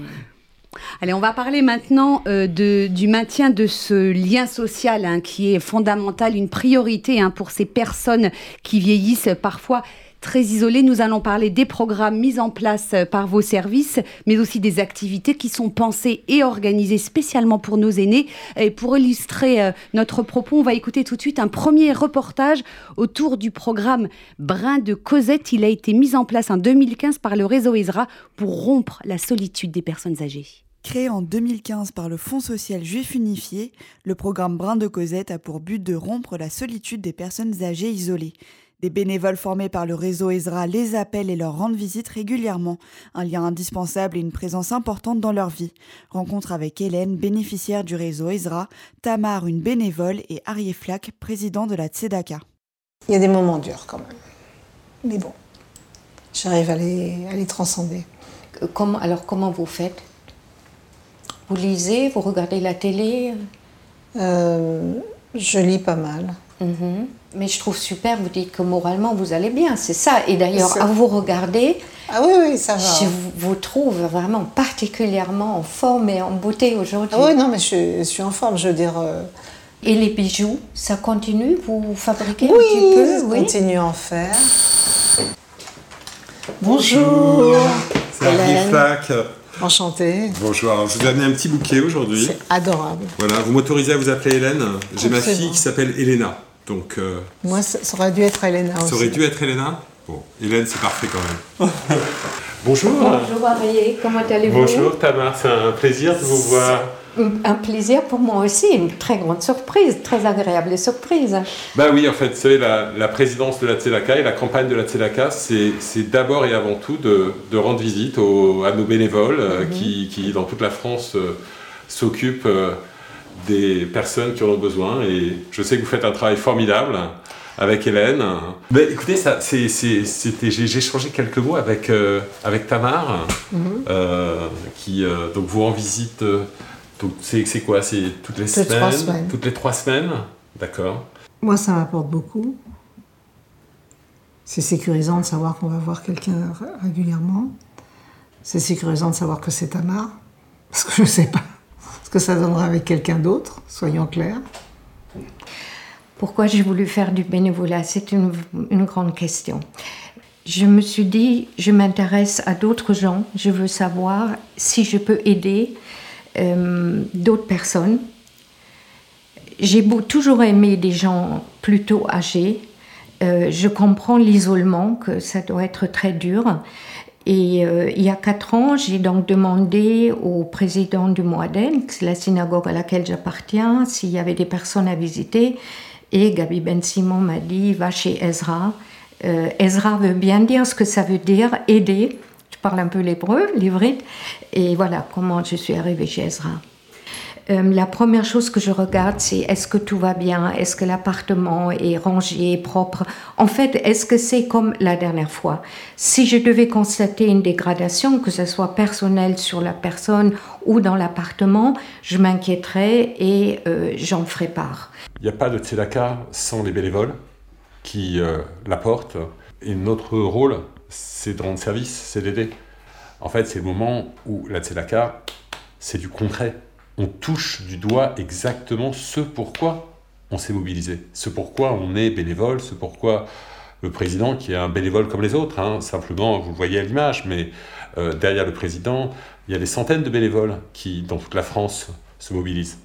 Allez, on va parler maintenant euh, du maintien de ce lien social hein, qui est fondamental, une priorité hein, pour ces personnes qui vieillissent parfois très isolés. Nous allons parler des programmes mis en place par vos services, mais aussi des activités qui sont pensées et organisées spécialement pour nos aînés. Et pour illustrer euh, notre propos, on va écouter tout de suite un premier reportage autour du programme Brin de Cosette. Il a été mis en place en 2015 par le réseau ESRA pour rompre la solitude des personnes âgées. Créé en 2015 par le Fonds social juif unifié, le programme Brin de Cosette a pour but de rompre la solitude des personnes âgées isolées. Des bénévoles formés par le réseau Ezra les appellent et leur rendent visite régulièrement, un lien indispensable et une présence importante dans leur vie. Rencontre avec Hélène, bénéficiaire du réseau Ezra, Tamar, une bénévole, et Arié Flack, président de la Tzedaka. Il y a des moments durs quand même. Mais bon, j'arrive à les, à les transcender. Euh, comment, alors comment vous faites? Vous lisez, vous regardez la télé? Euh, Je lis pas mal. Mhm. Mais je trouve super, vous dites que moralement vous allez bien, c'est ça. Et d'ailleurs, à vous regarder, ah oui, oui, ça va. je vous trouve vraiment particulièrement en forme et en beauté aujourd'hui. Ah oui, non, mais je, suis en forme, je veux dire. Euh. Et les bijoux, ça continue Vous fabriquez un petit peu Oui, continue à en faire. Bonjour. C'est Hélène. Flack. Enchantée. Bonjour, je vous ai amené un petit bouquet aujourd'hui. C'est adorable. Voilà, vous m'autorisez à vous appeler Hélène. J'ai ma fille qui s'appelle Elena. Donc, euh, Moi, ça, aurait dû être Elena aussi. Ça aurait dû être Elena Bon, Hélène, c'est parfait quand même. Bonjour. Bonjour Arié, comment allez-vous? Bonjour Tamar, c'est un plaisir de vous voir. Un plaisir pour moi aussi, une très grande surprise, très agréable surprise. Bah oui, en fait, vous savez, la, présidence de la Tzedaka et la campagne de la Tzedaka, c'est d'abord et avant tout de, rendre visite à nos bénévoles euh, mhm. qui, qui, dans toute la France, euh, s'occupent des personnes qui en ont besoin. Et je sais que vous faites un travail formidable avec Hélène. Mais écoutez, ça, c'est, c'était, j'ai, échangé quelques mots avec, euh, avec Tamar, mhm. euh, qui euh, donc vous en visite. donc c'est, c'est quoi? C'est toutes les semaines, Toutes les trois semaines? D'accord. Moi, ça m'apporte beaucoup. C'est sécurisant de savoir qu'on va voir quelqu'un régulièrement. C'est sécurisant de savoir que c'est Tamar, parce que je ne sais pas que ça donnera avec quelqu'un d'autre, soyons clairs? Pourquoi j'ai voulu faire du bénévolat? C'est une, grande question. Je me suis dit, je m'intéresse à d'autres gens, je veux savoir si je peux aider euh, d'autres personnes. J'ai toujours aimé des gens plutôt âgés. Euh, je comprends l'isolement, que ça doit être très dur. Et euh, il y a quatre ans, j'ai donc demandé au président du Moaden, la synagogue à laquelle j'appartiens, s'il y avait des personnes à visiter. Et Gabi Ben Simon m'a dit va chez Ezra. Euh, Ezra veut bien dire ce que ça veut dire aider. Je parle un peu l'hébreu, l'ivrite. Et voilà comment je suis arrivée chez Ezra. Euh, la première chose que je regarde, c'est est-ce que tout va bien, est-ce que l'appartement est rangé, propre? En fait, est-ce que c'est comme la dernière fois? Si je devais constater une dégradation, que ce soit personnelle sur la personne ou dans l'appartement, je m'inquiéterais et euh, j'en ferai part. Il n'y a pas de tzedaka sans les bénévoles qui euh, l'apportent. Et notre rôle, c'est de rendre service, c'est d'aider. En fait, c'est le moment où la tzedaka, c'est du concret on touche du doigt exactement ce pourquoi on s'est mobilisé, ce pourquoi on est bénévole, ce pourquoi le président, qui est un bénévole comme les autres, hein, simplement, vous le voyez à l'image, mais euh, derrière le président, il y a des centaines de bénévoles qui, dans toute la France, se mobilisent.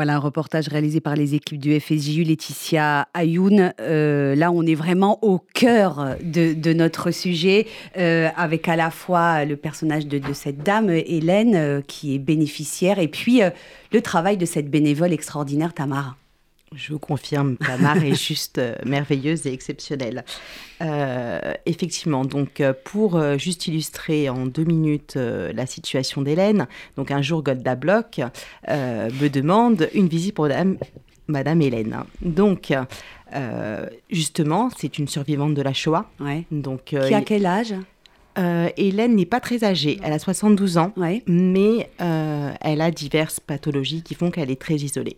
Voilà un reportage réalisé par les équipes du FSJU, Laetitia Ayoun. Euh, là, on est vraiment au cœur de, notre sujet, euh, avec à la fois le personnage de, cette dame, Hélène, euh, qui est bénéficiaire, et puis le travail de cette bénévole extraordinaire, Tamara. Je vous confirme, Tamar est juste euh, merveilleuse et exceptionnelle. Euh, effectivement, donc euh, pour juste illustrer en deux minutes la situation d'Hélène, donc un jour Golda Bloch me demande une visite pour Madame, Madame Hélène. Donc justement, c'est une survivante de la Shoah. Ouais. Donc qui a quel âge? Hélène n'est pas très âgée, elle a 72 ans, mais elle a diverses pathologies qui font qu'elle est très isolée.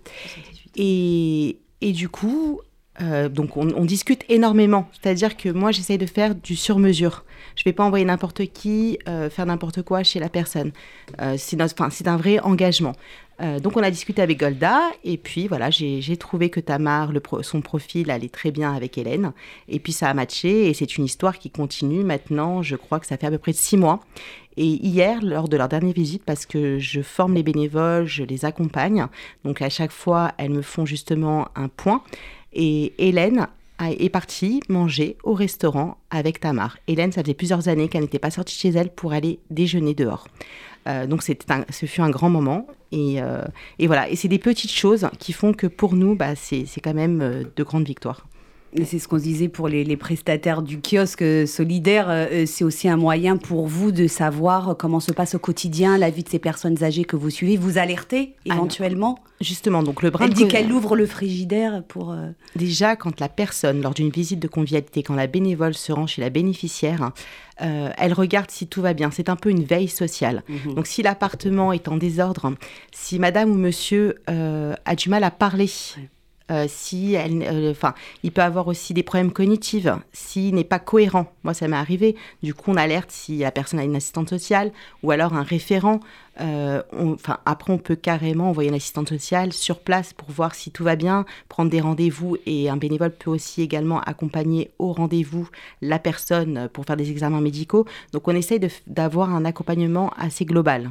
Et, du coup, euh, donc on, discute énormément. C'est-à-dire que moi, j'essaye de faire du sur-mesure. Je ne vais pas envoyer n'importe qui euh, faire n'importe quoi chez la personne. Euh, c'est un vrai engagement. donc on a discuté avec Golda et puis voilà, j'ai trouvé que Tamar, son profil allait très bien avec Hélène. Et puis ça a matché et c'est une histoire qui continue maintenant. Je crois que ça fait à peu près six mois. Et hier, lors de leur dernière visite, parce que je forme les bénévoles, je les accompagne, donc à chaque fois, elles me font justement un point. Et Hélène est partie manger au restaurant avec Tamar. Hélène, ça faisait plusieurs années qu'elle n'était pas sortie chez elle pour aller déjeuner dehors. Euh, donc ce fut un grand moment. Et, euh, et voilà, et c'est des petites choses qui font que pour nous, bah, c'est quand même euh, de grandes victoires. C'est ce qu'on disait pour les, prestataires du kiosque solidaire. Euh, euh, c'est aussi un moyen pour vous de savoir comment se passe au quotidien la vie de ces personnes âgées que vous suivez. Vous alertez éventuellement Justement, donc le brin Elle dit qu'elle ouvre le frigidaire pour. Euh, Déjà, quand la personne, lors d'une visite de convivialité, quand la bénévole se rend chez la bénéficiaire, elle regarde si tout va bien. C'est un peu une veille sociale. Mhm. Donc, si l'appartement est en désordre, si madame ou monsieur a du mal à parler, euh, si elle, euh, il peut avoir aussi des problèmes cognitifs, s'il n'est pas cohérent. Moi, ça m'est arrivé. Du coup, on alerte si la personne a une assistante sociale ou alors un référent. Euh, après, on peut carrément envoyer une assistante sociale sur place pour voir si tout va bien, prendre des rendez-vous et un bénévole peut aussi également accompagner au rendez-vous la personne pour faire des examens médicaux. Donc, on essaye d'avoir un accompagnement assez global.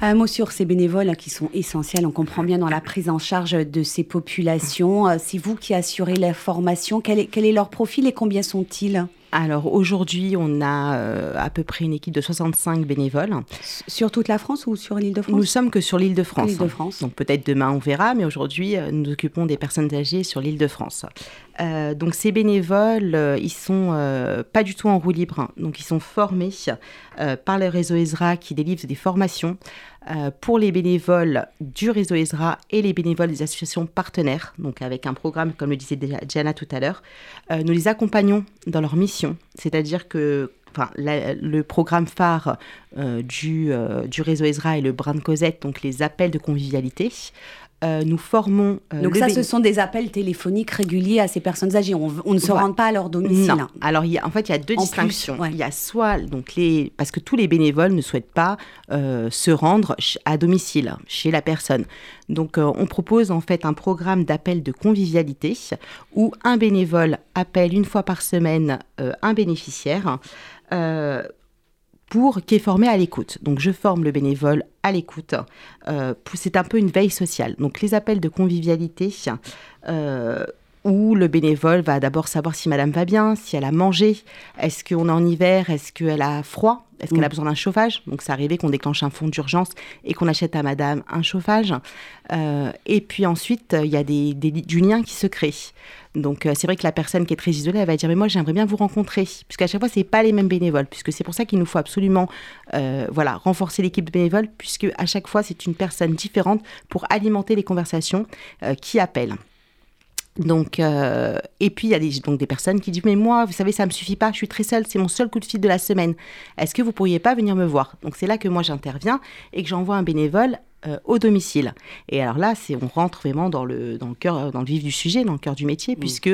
Un mot sur ces bénévoles hein, qui sont essentiels, on comprend bien dans la prise en charge de ces populations. Euh, c'est vous qui assurez la formation. Quel est, quel est leur profil et combien sont-ils? Alors aujourd'hui, on a euh, à peu près une équipe de 65 bénévoles. Sur toute la France ou sur l'île de France? Nous sommes que sur l'île de France. de France. Donc peut-être demain on verra, mais aujourd'hui euh, nous occupons des personnes âgées sur l'île de France. Euh, donc ces bénévoles, ils sont pas du tout en roue libre, hein. donc ils sont formés par le réseau ESRA qui délivre des formations euh, pour les bénévoles du réseau ESRA et les bénévoles des associations partenaires, donc avec un programme, comme le disait Diana tout à l'heure, euh, nous les accompagnons dans leur mission, c'est-à-dire que le programme phare euh, du, du réseau ESRA est le Brin de Cosette, donc les appels de convivialité. Euh, nous formons. Euh, Donc ça, ce sont des appels téléphoniques réguliers à ces personnes âgées. On, ne se rend pas à leur domicile. Non. Alors, il y a, en fait, il y a deux distinctions. Il y a soit donc les parce que tous les bénévoles ne souhaitent pas euh, se rendre à domicile chez la personne. Donc, on propose en fait un programme d'appel de convivialité où un bénévole appelle une fois par semaine un bénéficiaire pour qui est formé à l'écoute. Donc je forme le bénévole à l'écoute. Euh, c'est un peu une veille sociale. Donc les appels de convivialité euh, où le bénévole va d'abord savoir si madame va bien, si elle a mangé, est-ce qu'on est en hiver, est-ce qu'elle a froid, est-ce qu'elle a mm. besoin d'un chauffage? Donc, c'est arrivé qu'on déclenche un fonds d'urgence et qu'on achète à madame un chauffage. Euh, et puis ensuite, il y a des, du lien qui se crée. Donc, euh, c'est vrai que la personne qui est très isolée, elle va dire Mais moi, j'aimerais bien vous rencontrer. Puisqu'à chaque fois, ce n'est pas les mêmes bénévoles. Puisque c'est pour ça qu'il nous faut absolument euh, voilà, renforcer l'équipe de bénévoles. Puisque à chaque fois, c'est une personne différente pour alimenter les conversations qui appellent. Donc, euh, et puis il y a des, donc des personnes qui disent mais moi, vous savez, ça me suffit pas, je suis très seule, c'est mon seul coup de fil de la semaine. Est-ce que vous pourriez pas venir me voir? Donc c'est là que moi j'interviens et que j'envoie un bénévole euh, au domicile. Et alors là, c'est on rentre vraiment dans le dans le cœur, dans le vif du sujet, dans le cœur du métier, puisque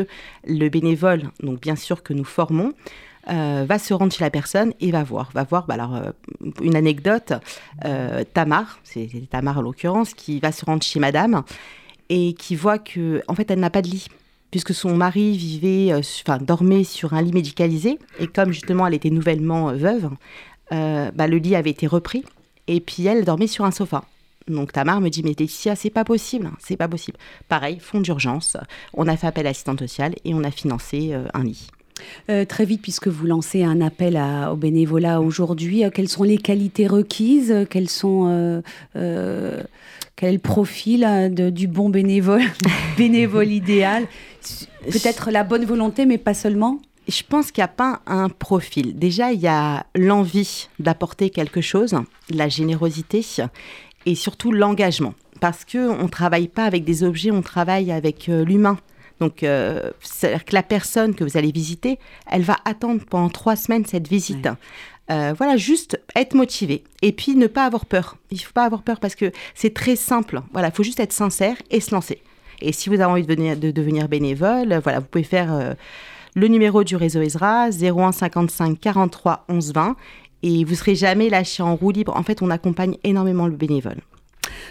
le bénévole, donc bien sûr que nous formons. Euh, va se rendre chez la personne et va voir. Va voir, bah alors, une anecdote, Tamar, c'est Tamar en l'occurrence, qui va se rendre chez madame et qui voit que en fait elle n'a pas de lit puisque son mari vivait, euh, dormait sur un lit médicalisé et comme justement elle était nouvellement euh, veuve, euh, bah, le lit avait été repris et puis elle dormait sur un sofa. Donc Tamar me dit mais Laetitia, c'est pas possible, c'est pas possible. Pareil, fonds d'urgence, on a fait appel à l'assistante sociale et on a financé un lit. Euh, très vite, puisque vous lancez un appel à- au bénévolat aujourd'hui, euh, quelles sont les qualités requises sont, euh, Quel est le profil de- du bon bénévole, bénévole idéal? Peut-être la bonne volonté, mais pas seulement? Je pense qu'il n'y a pas un profil. Déjà, il y a l'envie d'apporter quelque chose, la générosité et surtout l'engagement. Parce qu'on ne travaille pas avec des objets, on travaille avec euh, l'humain. Donc, euh, c'est-à-dire que la personne que vous allez visiter, elle va attendre pendant trois semaines cette visite. Euh, voilà, juste être motivé et puis ne pas avoir peur. Il ne faut pas avoir peur parce que c'est très simple. Voilà, il faut juste être sincère et se lancer. Et si vous avez envie de, venir, de devenir bénévole, voilà, vous pouvez faire euh, le numéro du réseau Ezra 01 55 43 11 20 et vous serez jamais lâché en roue libre. En fait, on accompagne énormément le bénévole.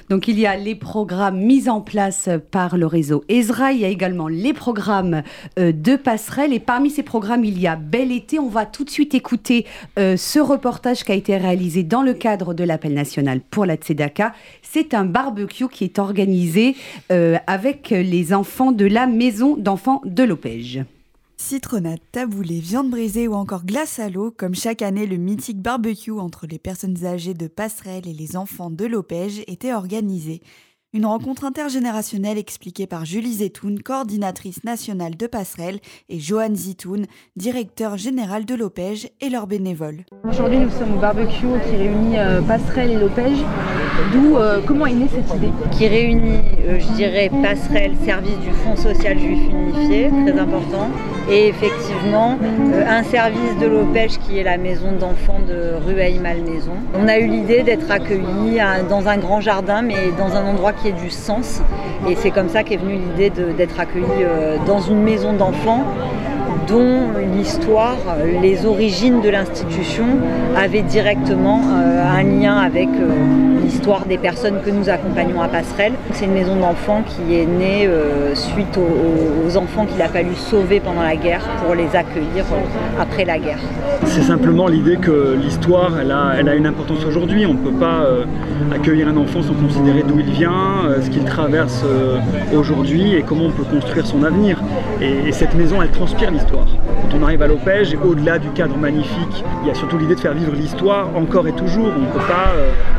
Donc il y a les programmes mis en place par le réseau Ezra, il y a également les programmes euh, de passerelle et parmi ces programmes il y a Bel été. On va tout de suite écouter euh, ce reportage qui a été réalisé dans le cadre de l'appel national pour la Tzedaka. C'est un barbecue qui est organisé euh, avec les enfants de la maison d'enfants de Lopège. Citronnade, taboulé, viande brisée ou encore glace à l'eau, comme chaque année, le mythique barbecue entre les personnes âgées de Passerelle et les enfants de Lopège était organisé. Une rencontre intergénérationnelle expliquée par Julie Zetoun, coordinatrice nationale de Passerelle, et Johan Zitoun, directeur général de Lopège et leurs bénévoles. Aujourd'hui, nous sommes au barbecue qui réunit euh, Passerelle et Lopège. D'où, euh, comment est née cette idée? Qui réunit, euh, je dirais, passerelle, service du Fonds social juif unifié, très important, et effectivement euh, un service de l'Opège qui est la maison d'enfants de Rueil-Malmaison. On a eu l'idée d'être accueillis dans un grand jardin, mais dans un endroit qui ait du sens, et c'est comme ça qu'est venue l'idée d'être accueillis euh, dans une maison d'enfants dont l'histoire, les origines de l'institution avaient directement euh, un lien avec l'histoire des personnes que nous accompagnons à Passerelle. C'est une maison d'enfants qui est née euh, suite aux, enfants qu'il a fallu sauver pendant la guerre pour les accueillir euh, après la guerre. C'est simplement l'idée que l'histoire, elle a, elle a une importance aujourd'hui. On ne peut pas euh, accueillir un enfant sans considérer d'où il vient, ce qu'il traverse aujourd'hui et comment on peut construire son avenir. Et, et cette maison, elle transpire l'histoire. Quand on arrive à Lopège, au-delà du cadre magnifique, il y a surtout l'idée de faire vivre l'histoire encore et toujours. On ne peut pas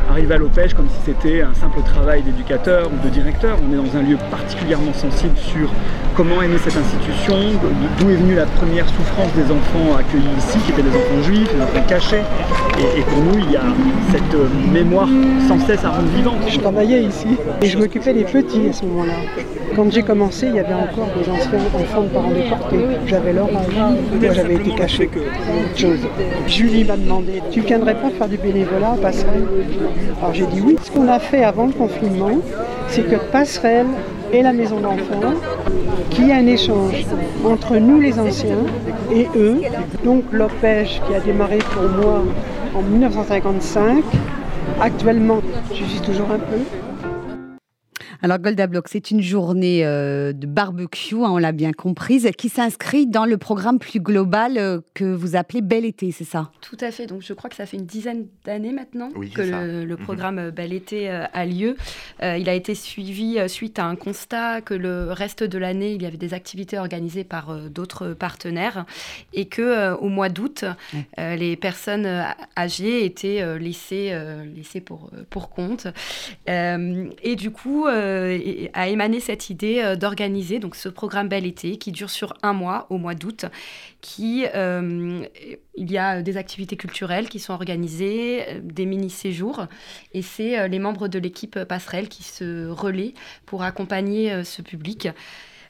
arriver à Lopège comme si c'était un simple travail d'éducateur ou de directeur. On est dans un lieu particulièrement sensible sur comment est née cette institution, d'où est venue la première souffrance des enfants accueillis ici, qui étaient des enfants juifs, des enfants cachés. Et, et pour nous, il y a cette euh, mémoire sans cesse à rendre vivante. Je travaillais ici et je m'occupais des petits à ce moment-là. Quand j'ai commencé, il y avait encore des anciens enfants de parents déportés. J'avais leur âge. Moi, j'avais été caché que chose. Julie m'a demandé Tu viendrais pas faire du bénévolat à Passerelle Alors j'ai dit oui. Ce qu'on a fait avant le confinement, c'est que Passerelle et la maison d'enfants, qu'il y a un échange entre nous les anciens et eux. Donc Lopège qui a démarré pour moi en 1955. Actuellement, je suis toujours un peu. Alors Golda Block, c'est une journée euh, de barbecue, hein, on l'a bien comprise, qui s'inscrit dans le programme plus global euh, que vous appelez Bel été, c'est ça? Tout à fait. Donc, je crois que ça fait une dizaine d'années maintenant Oui, que le, le Mhm. programme euh, Bel été euh, a lieu. Euh, il a été suivi euh, suite à un constat que le reste de l'année, il y avait des activités organisées par euh, d'autres partenaires et que euh, au mois d'août, euh, les personnes âgées étaient euh, laissées, euh, laissées pour, pour compte. Euh, et du coup, euh, a émané cette idée euh, d'organiser donc ce programme Bel été qui dure sur un mois, au mois d'août, qui euh, il y a des activités culturelles qui sont organisées, euh, des mini-séjours, et c'est euh, les membres de l'équipe Passerelle qui se relaient pour accompagner euh, ce public.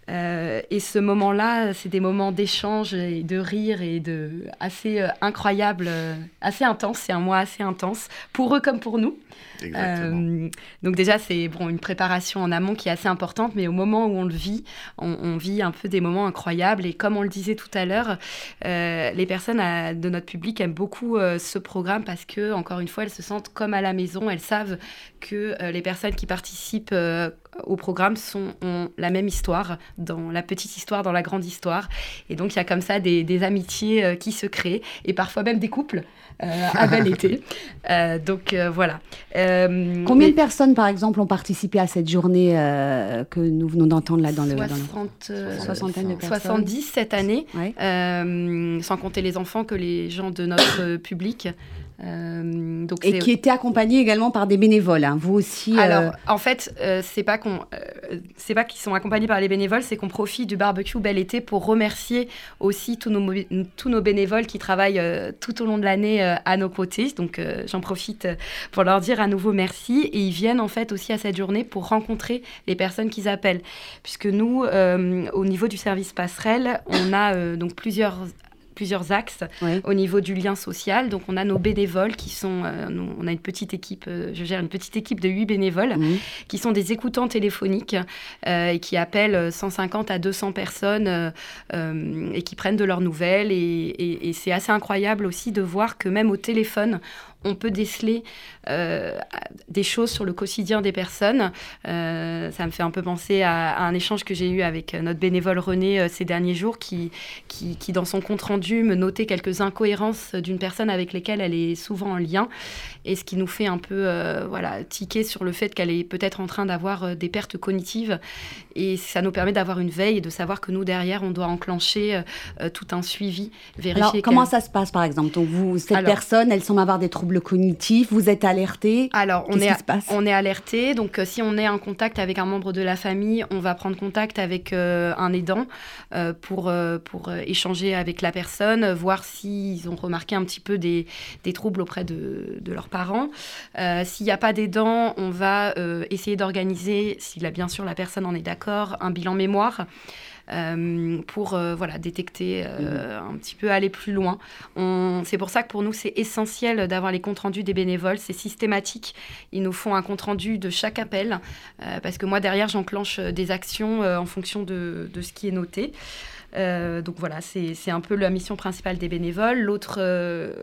Euh, et ce moment-là, c'est des moments d'échange et de rire et de assez euh, incroyables, euh, assez intense. C'est un mois assez intense pour eux comme pour nous. Exactement. Euh, donc déjà, c'est bon, une préparation en amont qui est assez importante, mais au moment où on le vit, on, on vit un peu des moments incroyables. Et comme on le disait tout à l'heure, les personnes à- de notre public aiment beaucoup ce programme parce que, encore une fois, elles se sentent comme à la maison. Elles savent que les personnes qui participent au programme sont, ont la même histoire dans la petite histoire, dans la grande histoire. Et donc, il y a comme ça des, des amitiés euh, qui se créent, et parfois même des couples euh, à bel été. Euh, donc, voilà. Combien mais- de personnes, par exemple, ont participé à cette journée que nous venons d'entendre là dans le... dans le- 60, euh, Soixantaine de personnes. 70 cette année, sans compter les enfants que les gens de notre public. Euh, donc Et qui étaient accompagnés également par des bénévoles. hein. Vous aussi. euh, Alors, en fait, euh, c'est pas qu'on, euh, c'est pas qu'ils sont accompagnés par les bénévoles, c'est qu'on profite du barbecue Bel Été pour remercier aussi tous nos, tous nos bénévoles qui travaillent tout au long de l'année à nos côtés. Donc, j'en profite pour leur dire à nouveau merci. Et ils viennent en fait aussi à cette journée pour rencontrer les personnes qu'ils appellent, puisque nous, au niveau du service passerelle, on a donc plusieurs plusieurs axes au niveau du lien social. Donc, on a nos bénévoles qui sont, euh, nous, on a une petite équipe, euh, je gère une petite équipe de huit bénévoles qui sont des écoutants téléphoniques euh, et qui appellent 150 à 200 personnes et qui prennent de leurs nouvelles. Et, et- et c'est assez incroyable aussi de voir que même au téléphone, on peut déceler euh, des choses sur le quotidien des personnes. Euh, ça me fait un peu penser à, un échange que j'ai eu avec notre bénévole René euh, ces derniers jours, qui, dans son compte rendu, me notait quelques incohérences d'une personne avec lesquelles elle est souvent en lien, et ce qui nous fait un peu euh, voilà, tiquer sur le fait qu'elle est peut-être en train d'avoir euh, des pertes cognitives, et ça nous permet d'avoir une veille et de savoir que nous, derrière, on doit enclencher euh, euh, tout un suivi, vérifier Alors, comment ça se passe, par exemple? Donc, vous, cette Alors- personne, elle semble avoir des troubles cognitifs. Vous êtes alerté. Alors, on est, on est alerté. Donc, si on est en contact avec un membre de la famille, on va prendre contact avec euh, un aidant pour, pour échanger avec la personne, voir s'ils ont remarqué un petit peu des, des troubles auprès de, de leurs parents. Euh, S'il n'y a pas d'aidant, on va euh, essayer d'organiser, si bien sûr la personne en est d'accord, un bilan mémoire. euh, pour euh, voilà, détecter euh, un petit peu, aller plus loin. C'est pour ça que pour nous, c'est essentiel d'avoir les comptes rendus des bénévoles. C'est systématique. Ils nous font un compte rendu de chaque appel parce que moi, derrière, j'enclenche des actions en fonction de, de ce qui est noté. Euh, donc voilà, c'est un peu la mission principale des bénévoles. L'autre euh,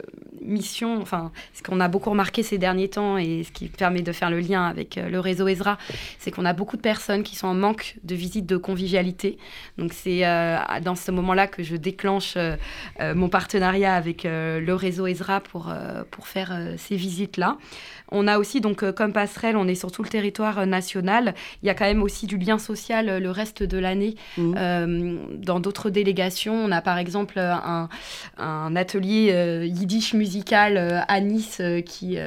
mission, enfin, ce qu'on a beaucoup remarqué ces derniers temps et ce qui permet de faire le lien avec euh, le réseau Ezra, c'est qu'on a beaucoup de personnes qui sont en manque de visites de convivialité. Donc c'est dans ce moment-là que je déclenche mon partenariat avec le réseau Ezra pour, pour faire ces visites-là. On a aussi, donc, euh, comme passerelle, on est sur tout le territoire euh, national. Il y a quand même aussi du lien social euh, le reste de l'année euh, dans d'autres délégations. On a par exemple un, un atelier yiddish musical à Nice qui.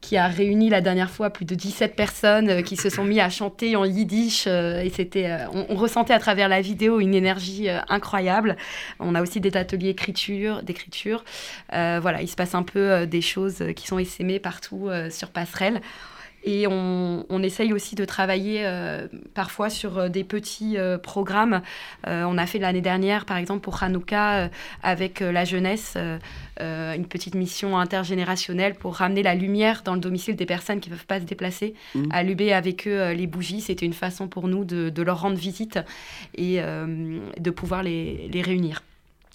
Qui a réuni la dernière fois plus de 17 personnes euh, qui se sont mis à chanter en yiddish euh, et c'était euh, on, on ressentait à travers la vidéo une énergie incroyable. On a aussi des ateliers écriture, d'écriture. Voilà, il se passe un peu des choses qui sont essaimées partout sur Passerelle. Et on, on essaye aussi de travailler euh, parfois sur euh, des petits euh, programmes. On a fait l'année dernière, par exemple, pour Hanouka, avec la jeunesse, une petite mission intergénérationnelle pour ramener la lumière dans le domicile des personnes qui ne peuvent pas se déplacer, Mhm. allumer avec eux les bougies. C'était une façon pour nous de, de leur rendre visite et de pouvoir les, les réunir.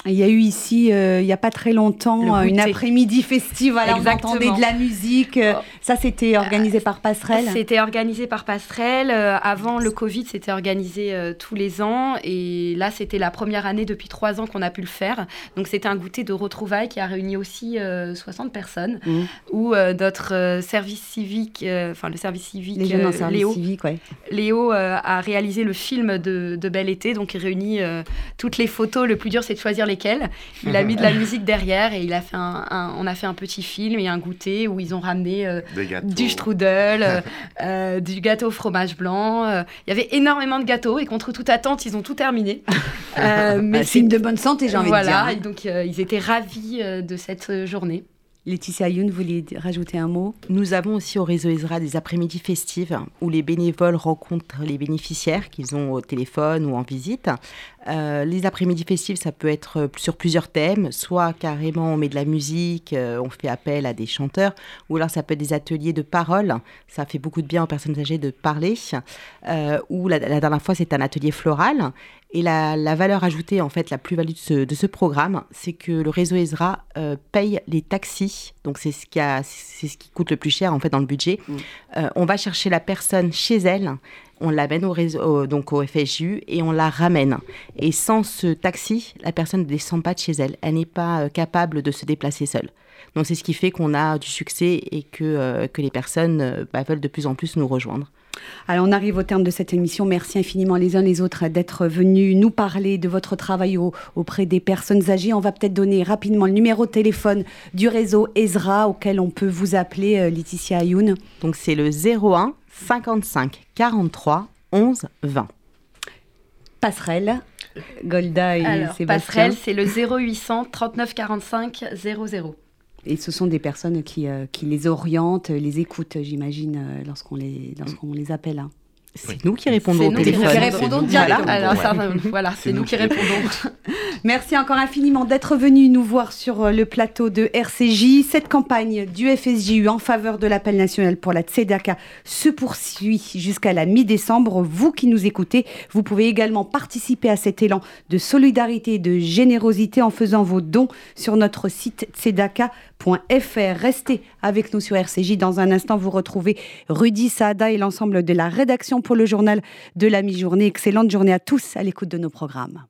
Il y a eu ici, euh, il n'y a pas très longtemps, euh, une après-midi festive. Voilà, on entendait de la musique. euh, Ça, c'était organisé par Passerelle. C'était organisé par Passerelle. Euh, avant le Covid, c'était organisé euh, tous les ans. Et là, c'était la première année depuis trois ans qu'on a pu le faire. Donc, c'était un goûter de retrouvailles qui a réuni aussi euh, 60 personnes. Mhm. Où euh, notre euh, service civique, euh, enfin le service civique, Les jeunes en euh, service Léo, civique, ouais. Léo euh, a réalisé le film de, de Bel Été, donc il réunit euh, toutes les photos. Le plus dur, c'est de choisir lesquelles. Il a mis de la musique derrière et il a fait un, un- on a fait un petit film et un goûter où ils ont ramené euh, du strudel, euh, euh, du gâteau au fromage blanc. Il y avait énormément de gâteaux et contre toute attente, ils ont tout terminé. Euh, Bah, signe de bonne santé, j'ai envie de voilà, dire. et donc euh, ils étaient ravis euh, de cette journée. Laetitia Youn, vous voulez rajouter un mot? Nous avons aussi au réseau Ezra des après-midi festives où les bénévoles rencontrent les bénéficiaires qu'ils ont au téléphone ou en visite. Euh, les après-midi festives, ça peut être sur plusieurs thèmes, soit carrément on met de la musique, euh, on fait appel à des chanteurs, ou alors ça peut être des ateliers de parole. Ça fait beaucoup de bien aux personnes âgées de parler. Euh, ou la, la dernière fois, c'est un atelier floral. Et la, la valeur ajoutée, en fait, la plus-value de ce, de ce programme, c'est que le réseau euh, paye les taxis. Donc, c'est ce, qui a- c'est ce qui coûte le plus cher, en fait, dans le budget. Euh, on va chercher la personne chez elle on l'amène au réseau, donc au FSJU et on la ramène. Et sans ce taxi, la personne ne descend pas de chez elle. Elle n'est pas capable de se déplacer seule. Donc c'est ce qui fait qu'on a du succès et que, que les personnes bah, veulent de plus en plus nous rejoindre. Alors on arrive au terme de cette émission. Merci infiniment les uns les autres d'être venus nous parler de votre travail auprès des personnes âgées. On va peut-être donner rapidement le numéro de téléphone du réseau Ezra auquel on peut vous appeler euh, Laetitia Ayoun. Donc c'est le 01 55 43 11 20. Passerelle, Golda et Alors, Sébastien. Passerelle, c'est le 0800 39 45 00. Et ce sont des personnes qui, euh, qui les orientent, les écoutent, j'imagine, euh, lorsqu'on les, lorsqu'on les appelle. hein. C'est nous qui répondons au nous qui répondons ça, voilà, c'est nous qui répondons. Merci encore infiniment d'être venu nous voir sur euh, le plateau de RCJ. Cette campagne du FSJU en faveur de l'appel national pour la Tzedaka se poursuit jusqu'à la mi-décembre. Vous qui nous écoutez, vous pouvez également participer à cet élan de solidarité et de générosité en faisant vos dons sur notre site tzedaka.fr. Restez avec nous sur RCJ. Dans un instant, vous retrouvez Rudy Saada et l'ensemble de la rédaction pour le journal de la mi-journée. Excellente journée à tous à l'écoute de nos programmes.